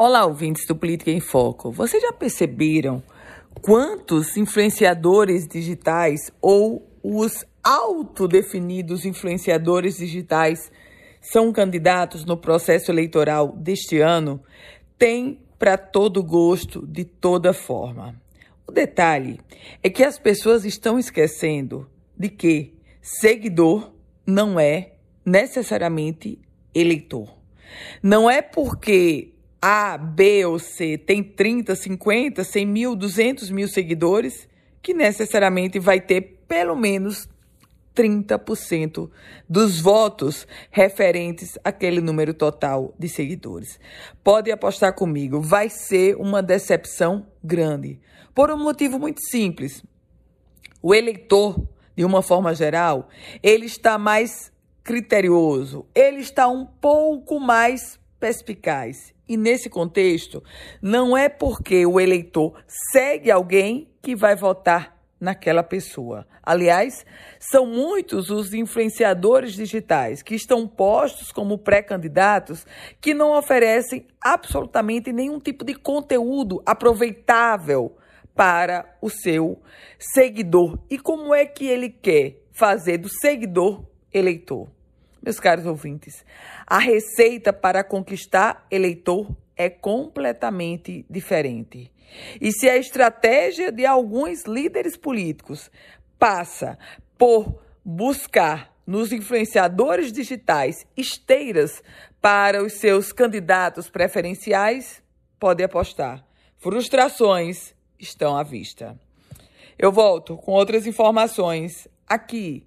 Olá, ouvintes do Política em Foco. Vocês já perceberam quantos influenciadores digitais ou os autodefinidos influenciadores digitais são candidatos no processo eleitoral deste ano? Tem para todo gosto, de toda forma. O detalhe é que as pessoas estão esquecendo de que seguidor não é necessariamente eleitor. Não é porque a, B ou C tem 30, 50, 100 mil, 200 mil seguidores, que necessariamente vai ter pelo menos 30% dos votos referentes àquele número total de seguidores. Pode apostar comigo, vai ser uma decepção grande. Por um motivo muito simples. O eleitor, de uma forma geral, ele está mais criterioso, ele está um pouco mais perspicaz. E nesse contexto, não é porque o eleitor segue alguém que vai votar naquela pessoa. Aliás, são muitos os influenciadores digitais que estão postos como pré-candidatos que não oferecem absolutamente nenhum tipo de conteúdo aproveitável para o seu seguidor. E como é que ele quer fazer do seguidor eleitor? Meus caros ouvintes, a receita para conquistar eleitor é completamente diferente. E se a estratégia de alguns líderes políticos passa por buscar nos influenciadores digitais esteiras para os seus candidatos preferenciais, pode apostar. Frustrações estão à vista. Eu volto com outras informações aqui